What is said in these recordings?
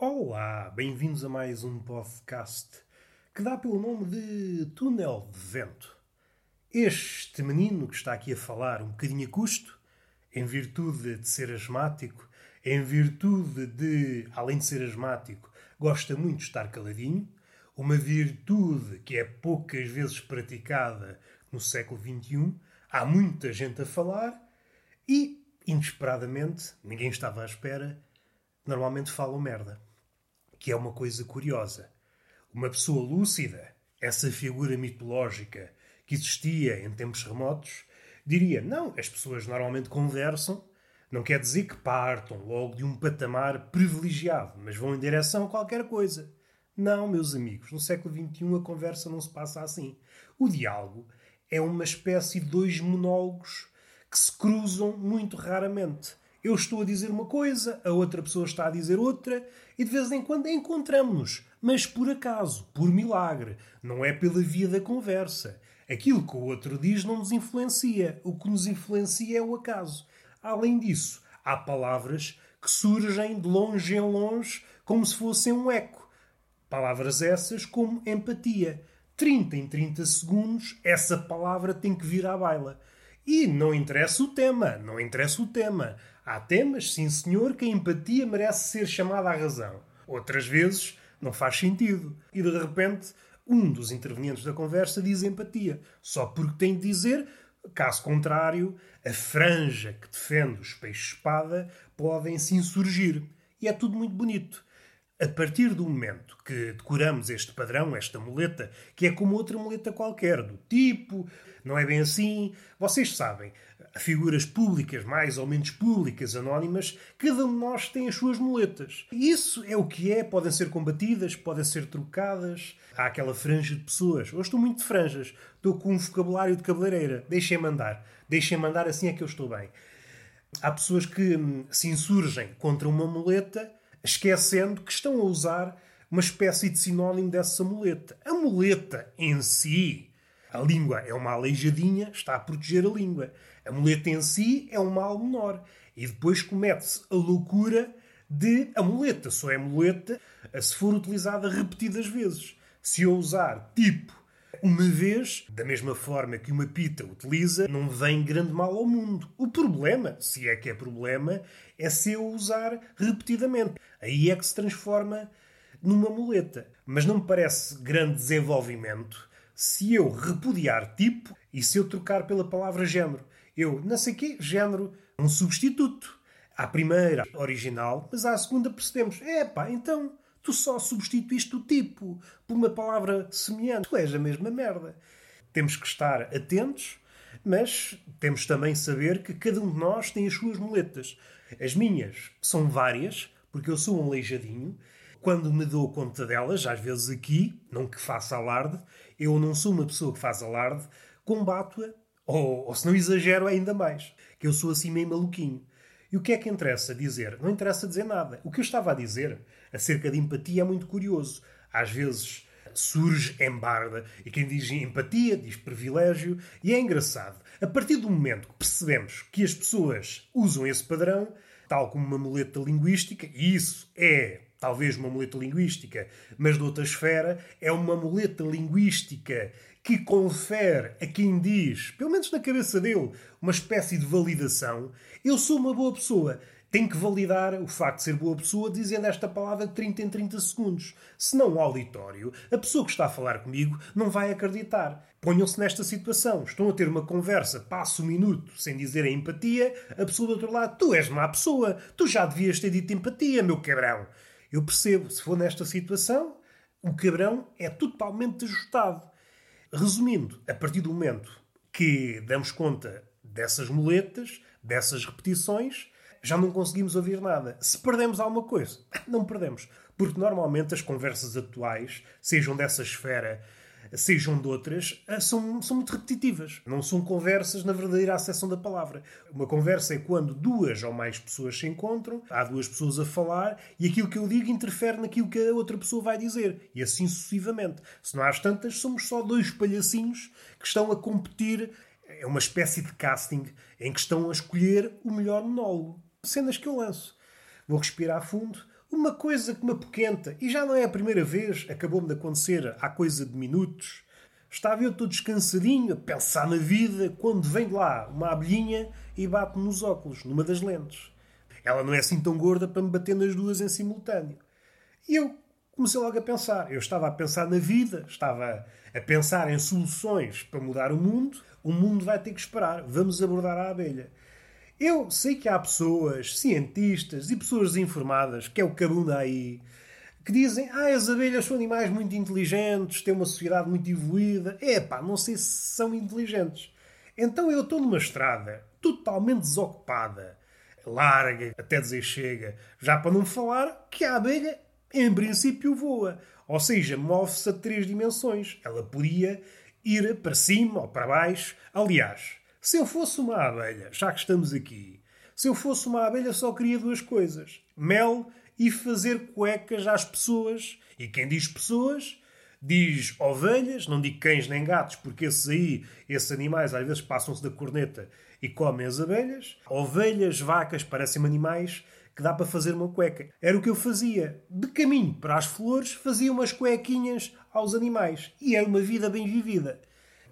Olá, bem-vindos a mais um podcast que dá pelo nome de Túnel de Vento. Este menino que está aqui a falar um bocadinho a custo, em virtude de ser asmático, em virtude de, além de ser asmático, gosta muito de estar caladinho, uma virtude que é poucas vezes praticada no século XXI, há muita gente a falar e, inesperadamente, ninguém estava à espera, normalmente falam merda. Que é uma coisa curiosa. Uma pessoa lúcida, essa figura mitológica que existia em tempos remotos, diria: não, as pessoas normalmente conversam, não quer dizer que partam logo de um patamar privilegiado, mas vão em direção a qualquer coisa. Não, meus amigos, no século XXI a conversa não se passa assim. O diálogo é uma espécie de dois monólogos que se cruzam muito raramente. Eu estou a dizer uma coisa, a outra pessoa está a dizer outra, e de vez em quando encontramos-nos, mas por acaso, por milagre, não é pela via da conversa. Aquilo que o outro diz não nos influencia, o que nos influencia é o acaso. Além disso, há palavras que surgem de longe em longe como se fossem um eco. Palavras essas como empatia. 30 em 30 segundos, essa palavra tem que vir à baila. E não interessa o tema, não interessa o tema. Há temas, sim senhor, que a empatia merece ser chamada à razão. Outras vezes não faz sentido. E de repente, um dos intervenientes da conversa diz empatia, só porque tem de dizer, caso contrário, a franja que defende os peixes-espada podem se insurgir. E é tudo muito bonito. A partir do momento que decoramos este padrão, esta muleta, que é como outra muleta qualquer, do tipo, não é bem assim, vocês sabem, figuras públicas, mais ou menos públicas, anónimas, cada um de nós tem as suas muletas. Isso é o que é, podem ser combatidas, podem ser trocadas. Há aquela franja de pessoas. Hoje estou muito de franjas, estou com um vocabulário de cabeleireira. Deixem-me andar, deixem-me andar, assim é que eu estou bem. Há pessoas que hum, se insurgem contra uma muleta esquecendo que estão a usar uma espécie de sinónimo dessa muleta. A muleta em si, a língua é uma aleijadinha, está a proteger a língua. A muleta em si é um mal menor. E depois comete-se a loucura de a muleta só é muleta se for utilizada repetidas vezes. Se eu usar tipo uma vez, da mesma forma que uma pita utiliza, não vem grande mal ao mundo. O problema, se é que é problema, é se eu usar repetidamente. Aí é que se transforma numa muleta. Mas não me parece grande desenvolvimento se eu repudiar tipo e se eu trocar pela palavra género. Eu, não sei quê, género, um substituto. À primeira, original, mas à segunda percebemos. É pá, então Tu só substituíste o tipo por uma palavra semelhante. Tu és a mesma merda. Temos que estar atentos, mas temos também saber que cada um de nós tem as suas muletas. As minhas são várias, porque eu sou um aleijadinho. Quando me dou conta delas, às vezes aqui, não que faça alarde, eu não sou uma pessoa que faz alarde, combato-a, ou, ou se não exagero ainda mais, que eu sou assim meio maluquinho. E o que é que interessa dizer? Não interessa dizer nada. O que eu estava a dizer acerca de empatia é muito curioso. Às vezes surge em barda e quem diz empatia diz privilégio e é engraçado. A partir do momento que percebemos que as pessoas usam esse padrão, tal como uma muleta linguística, e isso é talvez uma muleta linguística, mas de outra esfera, é uma muleta linguística que confere a quem diz, pelo menos na cabeça dele, uma espécie de validação. Eu sou uma boa pessoa. Tem que validar o facto de ser boa pessoa dizendo esta palavra de 30 em 30 segundos. Se não o auditório, a pessoa que está a falar comigo não vai acreditar. Ponham-se nesta situação. Estão a ter uma conversa, passo um minuto sem dizer a empatia, a pessoa do outro lado, tu és má pessoa, tu já devias ter dito empatia, meu cabrão. Eu percebo, se for nesta situação, o cabrão é totalmente ajustado. Resumindo, a partir do momento que damos conta dessas muletas, dessas repetições, já não conseguimos ouvir nada. Se perdemos alguma coisa, não perdemos. Porque normalmente as conversas atuais, sejam dessa esfera, sejam de outras, eh, são, são muito repetitivas. Não são conversas na verdadeira acessão da palavra. Uma conversa é quando duas ou mais pessoas se encontram, há duas pessoas a falar e aquilo que eu digo interfere naquilo que a outra pessoa vai dizer. E assim sucessivamente. Se não há tantas, somos só dois palhacinhos que estão a competir. É uma espécie de casting em que estão a escolher o melhor monólogo cenas que eu lanço. Vou respirar fundo. Uma coisa que me apoquenta, e já não é a primeira vez, acabou-me de acontecer há coisa de minutos. Estava eu todo descansadinho, a pensar na vida, quando vem de lá uma abelhinha e bate-me nos óculos, numa das lentes. Ela não é assim tão gorda para me bater nas duas em simultâneo. E eu comecei logo a pensar. Eu estava a pensar na vida, estava a pensar em soluções para mudar o mundo. O mundo vai ter que esperar. Vamos abordar a abelha. Eu sei que há pessoas, cientistas e pessoas desinformadas, que é o que abunda aí, que dizem ah, as abelhas são animais muito inteligentes, têm uma sociedade muito evoluída. É pá, não sei se são inteligentes. Então eu estou numa estrada totalmente desocupada, larga, até dizer chega, já para não falar que a abelha, em princípio, voa. Ou seja, move-se a três dimensões. Ela podia ir para cima ou para baixo. Aliás, se eu fosse uma abelha, já que estamos aqui, se eu fosse uma abelha só queria duas coisas: mel e fazer cuecas às pessoas. E quem diz pessoas, diz ovelhas, não digo cães nem gatos, porque esses aí, esses animais às vezes passam-se da corneta e comem as abelhas. Ovelhas, vacas, parecem animais que dá para fazer uma cueca. Era o que eu fazia. De caminho para as flores, fazia umas cuequinhas aos animais. E era uma vida bem vivida.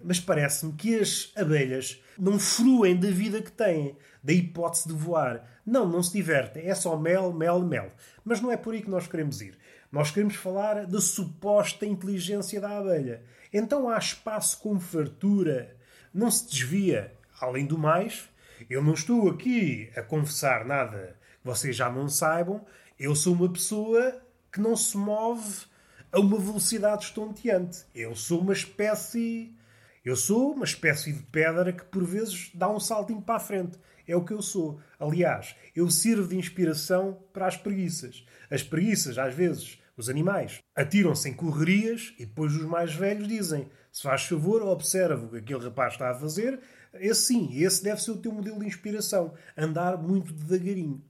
Mas parece-me que as abelhas não fruem da vida que têm, da hipótese de voar. Não, não se divertem. É só mel, mel, mel. Mas não é por aí que nós queremos ir. Nós queremos falar da suposta inteligência da abelha. Então há espaço com fartura. Não se desvia. Além do mais, eu não estou aqui a confessar nada que vocês já não saibam. Eu sou uma pessoa que não se move a uma velocidade estonteante. Eu sou uma espécie eu sou uma espécie de pedra que por vezes dá um saltinho para a frente. É o que eu sou. Aliás, eu sirvo de inspiração para as preguiças. As preguiças, às vezes, os animais, atiram-se em correrias e depois os mais velhos dizem: se faz favor, observa o que aquele rapaz está a fazer. Esse sim, esse deve ser o teu modelo de inspiração. Andar muito devagarinho.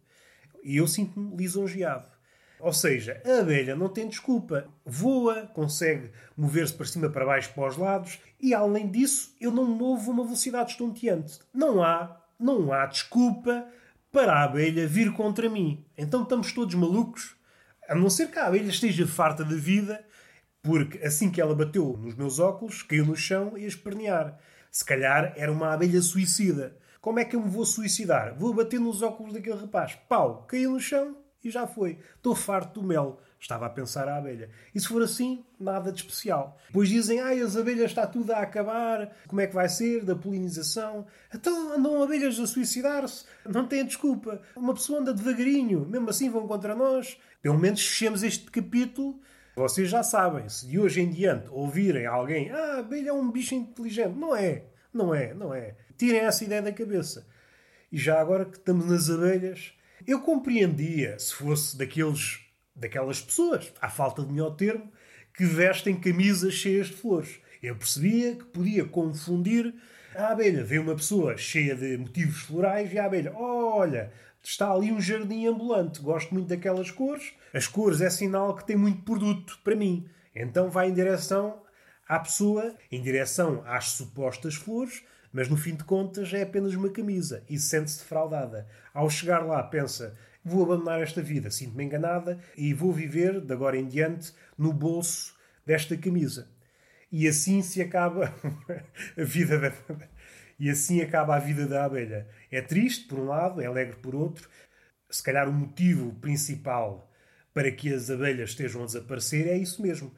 E eu sinto-me lisonjeado. Ou seja, a abelha não tem desculpa. Voa, consegue mover-se para cima, para baixo, para os lados e, além disso, eu não movo uma velocidade estonteante. Não há, não há desculpa para a abelha vir contra mim. Então estamos todos malucos. A não ser que a abelha esteja farta de vida, porque assim que ela bateu nos meus óculos, caiu no chão e a espernear. Se calhar era uma abelha suicida. Como é que eu me vou suicidar? Vou bater nos óculos daquele rapaz. Pau, caiu no chão, e já foi. Estou farto do mel. Estava a pensar a abelha. E se for assim, nada de especial. Depois dizem, ai, as abelhas está tudo a acabar, como é que vai ser, da polinização. Então andam abelhas a suicidar-se, não tem desculpa. Uma pessoa anda devagarinho, mesmo assim vão contra nós. Pelo menos fechemos este capítulo. Vocês já sabem, se de hoje em diante ouvirem alguém, ah, a abelha é um bicho inteligente. Não é, não é, não é. Tirem essa ideia da cabeça. E já agora que estamos nas abelhas, eu compreendia se fosse daqueles, daquelas pessoas, à falta de melhor termo, que vestem camisas cheias de flores. Eu percebia que podia confundir a abelha. Vê uma pessoa cheia de motivos florais e a abelha, olha, está ali um jardim ambulante, gosto muito daquelas cores. As cores é sinal que tem muito produto para mim. Então vai em direção à pessoa, em direção às supostas flores, mas no fim de contas é apenas uma camisa e sente-se defraudada. Ao chegar lá, pensa: vou abandonar esta vida, sinto-me enganada e vou viver, de agora em diante, no bolso desta camisa. E assim se acaba a vida da. E assim acaba a vida da abelha. É triste, por um lado, é alegre por outro. Se calhar o motivo principal para que as abelhas estejam a desaparecer é isso mesmo.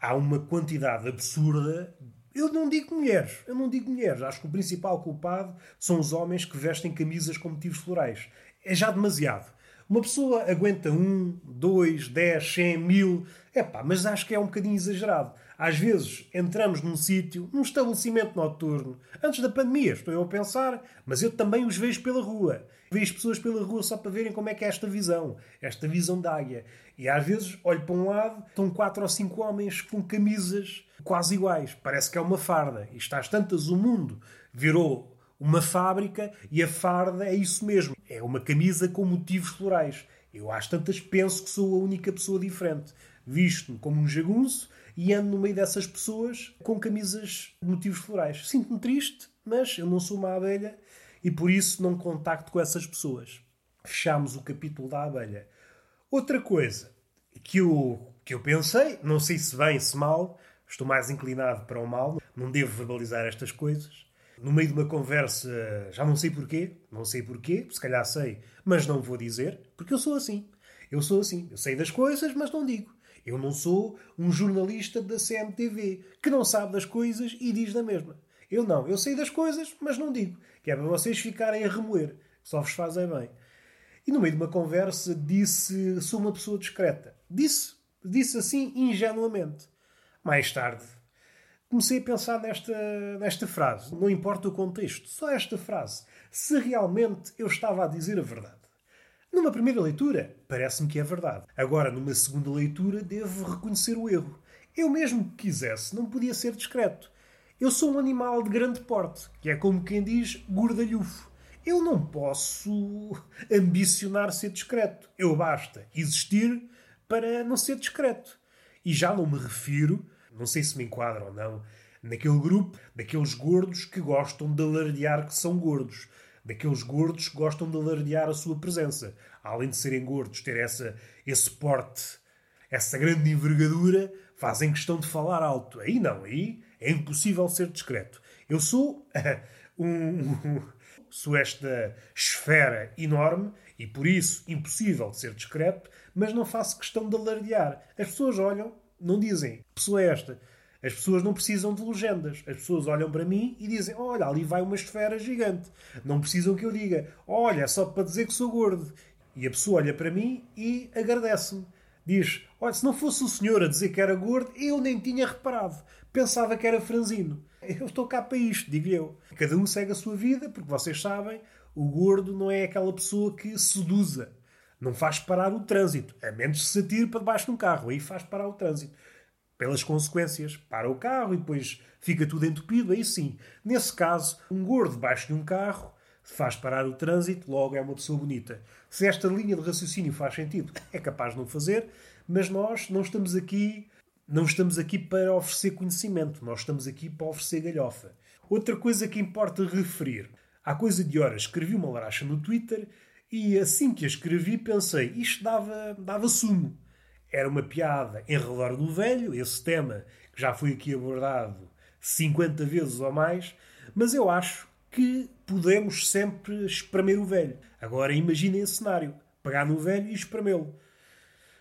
Há uma quantidade absurda eu não digo mulheres, eu não digo mulheres. Acho que o principal culpado são os homens que vestem camisas com motivos florais. É já demasiado. Uma pessoa aguenta um, dois, dez, cem, mil. É pá, mas acho que é um bocadinho exagerado. Às vezes entramos num sítio, num estabelecimento noturno, antes da pandemia, estou eu a pensar, mas eu também os vejo pela rua. Vejo pessoas pela rua só para verem como é que é esta visão, esta visão da águia. E às vezes olho para um lado, estão quatro ou cinco homens com camisas quase iguais. Parece que é uma farda. E está às tantas, o mundo virou uma fábrica e a farda é isso mesmo. É uma camisa com motivos florais. Eu às tantas penso que sou a única pessoa diferente. Visto-me como um jagunço e ando no meio dessas pessoas com camisas de motivos florais. Sinto-me triste, mas eu não sou uma abelha e por isso não contacto com essas pessoas. Fechamos o capítulo da abelha. Outra coisa que eu, que eu pensei, não sei se bem, se mal, estou mais inclinado para o mal, não devo verbalizar estas coisas. No meio de uma conversa, já não sei porquê, não sei porquê, se calhar sei, mas não vou dizer, porque eu sou assim. Eu sou assim. Eu sei das coisas, mas não digo. Eu não sou um jornalista da CMTV que não sabe das coisas e diz da mesma. Eu não. Eu sei das coisas, mas não digo. Que é para vocês ficarem a remoer. Só vos fazem bem. E no meio de uma conversa disse: Sou uma pessoa discreta. Disse. Disse assim ingenuamente. Mais tarde comecei a pensar nesta, nesta frase. Não importa o contexto, só esta frase. Se realmente eu estava a dizer a verdade. Numa primeira leitura, parece-me que é verdade. Agora, numa segunda leitura, devo reconhecer o erro. Eu mesmo que quisesse, não podia ser discreto. Eu sou um animal de grande porte, que é como quem diz gordalhufo. Eu não posso ambicionar ser discreto. Eu basta existir para não ser discreto. E já não me refiro, não sei se me enquadra ou não, naquele grupo daqueles gordos que gostam de alardear que são gordos. Daqueles gordos que gostam de alardear a sua presença. Além de serem gordos, ter essa, esse porte, essa grande envergadura, fazem questão de falar alto. Aí não, aí é impossível ser discreto. Eu sou um, sou esta esfera enorme e por isso impossível de ser discreto, mas não faço questão de alardear. As pessoas olham, não dizem que pessoa é esta. As pessoas não precisam de legendas. As pessoas olham para mim e dizem: Olha, ali vai uma esfera gigante. Não precisam que eu diga: Olha, é só para dizer que sou gordo. E a pessoa olha para mim e agradece-me. Diz: Olha, se não fosse o senhor a dizer que era gordo, eu nem tinha reparado. Pensava que era franzino. Eu estou cá para isto, digo eu. Cada um segue a sua vida, porque vocês sabem, o gordo não é aquela pessoa que seduza. Não faz parar o trânsito. A menos que se atire para debaixo de um carro. Aí faz parar o trânsito. Pelas consequências. Para o carro e depois fica tudo entupido. Aí sim. Nesse caso, um gordo debaixo de um carro faz parar o trânsito, logo é uma pessoa bonita. Se esta linha de raciocínio faz sentido, é capaz de não fazer, mas nós não estamos aqui não estamos aqui para oferecer conhecimento, nós estamos aqui para oferecer galhofa. Outra coisa que importa referir. Há coisa de horas escrevi uma laracha no Twitter e assim que a escrevi pensei, isto dava, dava sumo. Era uma piada em redor do velho, esse tema que já foi aqui abordado 50 vezes ou mais, mas eu acho que podemos sempre espremer o velho. Agora imaginem esse cenário: pegar no velho e espremê-lo.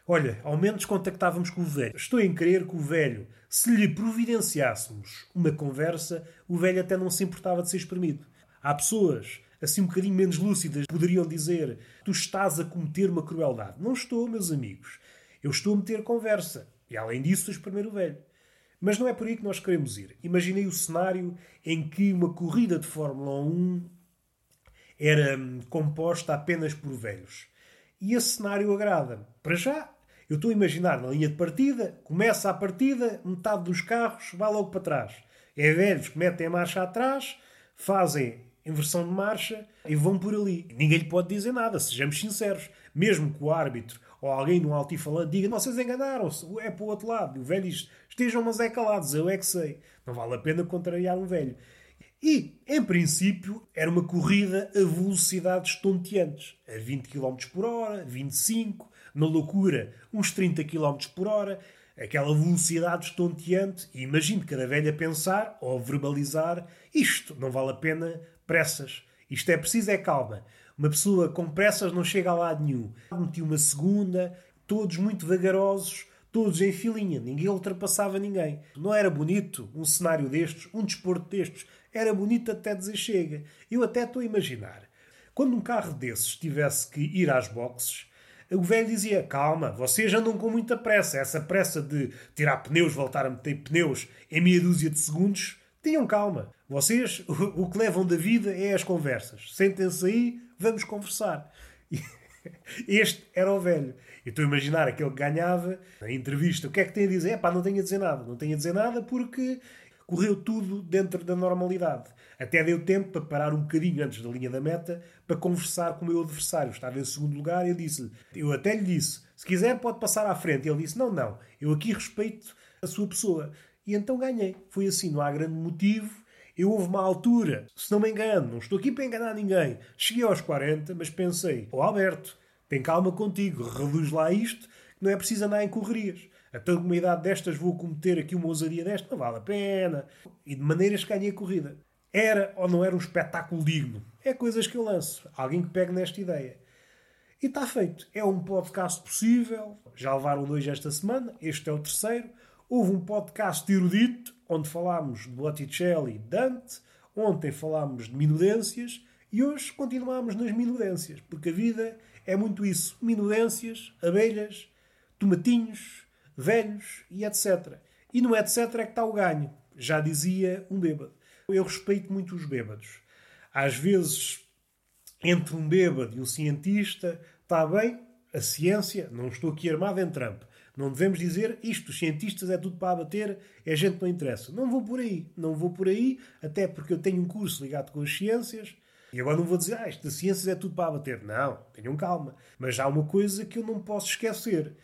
Olha, ao menos contactávamos com o velho. Estou em crer que o velho, se lhe providenciássemos uma conversa, o velho até não se importava de ser espremido. Há pessoas, assim um bocadinho menos lúcidas, poderiam dizer: Tu estás a cometer uma crueldade. Não estou, meus amigos. Eu estou a meter conversa. E além disso, a espremer o velho. Mas não é por aí que nós queremos ir. Imaginei o cenário em que uma corrida de Fórmula 1 era hum, composta apenas por velhos. E esse cenário agrada-me. Para já, eu estou a imaginar na linha de partida, começa a partida, metade dos carros vai logo para trás. É velhos que metem a marcha atrás, fazem inversão de marcha e vão por ali. Ninguém lhe pode dizer nada, sejamos sinceros. Mesmo que o árbitro ou alguém no altifalante diga vocês enganaram-se, é para o outro lado. O velho diz, estejam mas é calados, eu é que sei. Não vale a pena contrariar um velho. E, em princípio, era uma corrida a velocidades tonteantes. A 20 km por hora, 25, na loucura, uns 30 km por hora, aquela velocidade estonteante, e imagino cada velha pensar ou verbalizar isto não vale a pena pressas. Isto é preciso é calma. Uma pessoa com pressas não chega a lado nenhum. Meti uma segunda, todos muito vagarosos, todos em filinha, ninguém ultrapassava ninguém. Não era bonito um cenário destes, um desporto destes. Era bonito até dizer chega. Eu até estou a imaginar. Quando um carro desses tivesse que ir às boxes, o velho dizia: Calma, vocês andam com muita pressa. Essa pressa de tirar pneus, voltar a meter pneus em meia dúzia de segundos, tenham calma. Vocês, o, que levam da vida é as conversas. Sentem-se aí, vamos conversar. Este era o velho. Eu estou a imaginar aquele que ganhava na entrevista. O que é que tem a dizer? É pá, não tenho a dizer nada. Não tenho a dizer nada porque correu tudo dentro da normalidade. Até deu tempo para parar um bocadinho antes da linha da meta para conversar com o meu adversário. Estava em segundo lugar e eu disse eu até lhe disse, se quiser pode passar à frente. E ele disse, não, não, eu aqui respeito a sua pessoa. E então ganhei. Foi assim, não há grande motivo. Eu houve uma altura, se não me engano, não estou aqui para enganar ninguém. Cheguei aos 40, mas pensei, ó oh, Alberto, Tem calma contigo, reduz lá isto, que não é preciso andar em correrias. Até uma idade destas vou cometer aqui uma ousadia desta, não vale a pena. E de maneiras que ganhei a corrida. Era ou não era um espetáculo digno? É coisas que eu lanço. Alguém que pegue nesta ideia. E está feito. É um podcast possível. Já levaram dois esta semana. Este é o terceiro. Houve um podcast erudito, onde falámos de Botticelli e Dante. Ontem falámos de minudências. E hoje continuamos nas minudências. Porque a vida é muito isso. Minudências, abelhas, tomatinhos, velhos e etc. E no etc é que está o ganho. Já dizia um bêbado. Eu respeito muito os bêbados. Às vezes, entre um bêbado e um cientista, Está bem, a ciência, não estou aqui armado em Trump. Não devemos dizer isto, os cientistas é tudo para abater, é gente que não interessa. Não vou por aí, não vou por aí, até porque eu tenho um curso ligado com as ciências. E agora não vou dizer, ah, isto das ciências é tudo para abater. Não, tenham calma. Mas há uma coisa que eu não posso esquecer.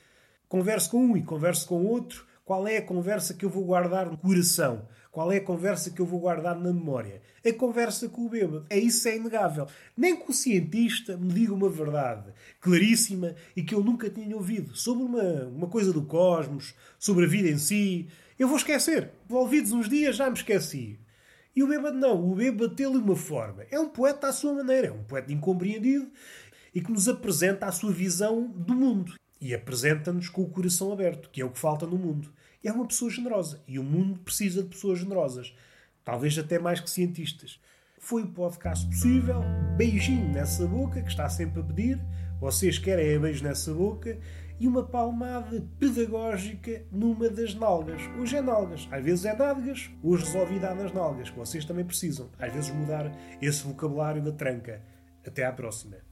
Converso com um e converso com outro. Qual é a conversa que eu vou guardar no coração? Qual é a conversa que eu vou guardar na memória? A conversa com o bêbado. É isso, é inegável. Nem que o cientista me diga uma verdade claríssima e que eu nunca tinha ouvido sobre uma, uma coisa do cosmos, sobre a vida em si. Eu vou esquecer. Envolvidos uns dias já me esqueci. E o bêbado não. O bêbado tem-lhe uma forma. É um poeta à sua maneira. É um poeta incompreendido e que nos apresenta a sua visão do mundo. E apresenta-nos com o coração aberto, que é o que falta no mundo é uma pessoa generosa. E o mundo precisa de pessoas generosas. Talvez até mais que cientistas. Foi o podcast possível. Beijinho nessa boca, que está sempre a pedir. Vocês querem é beijo nessa boca. E uma palmada pedagógica numa das nalgas. Hoje é nalgas, às vezes é nádegas, hoje resolvi dar nas nalgas, que vocês também precisam. Às vezes mudar esse vocabulário da tranca. Até à próxima.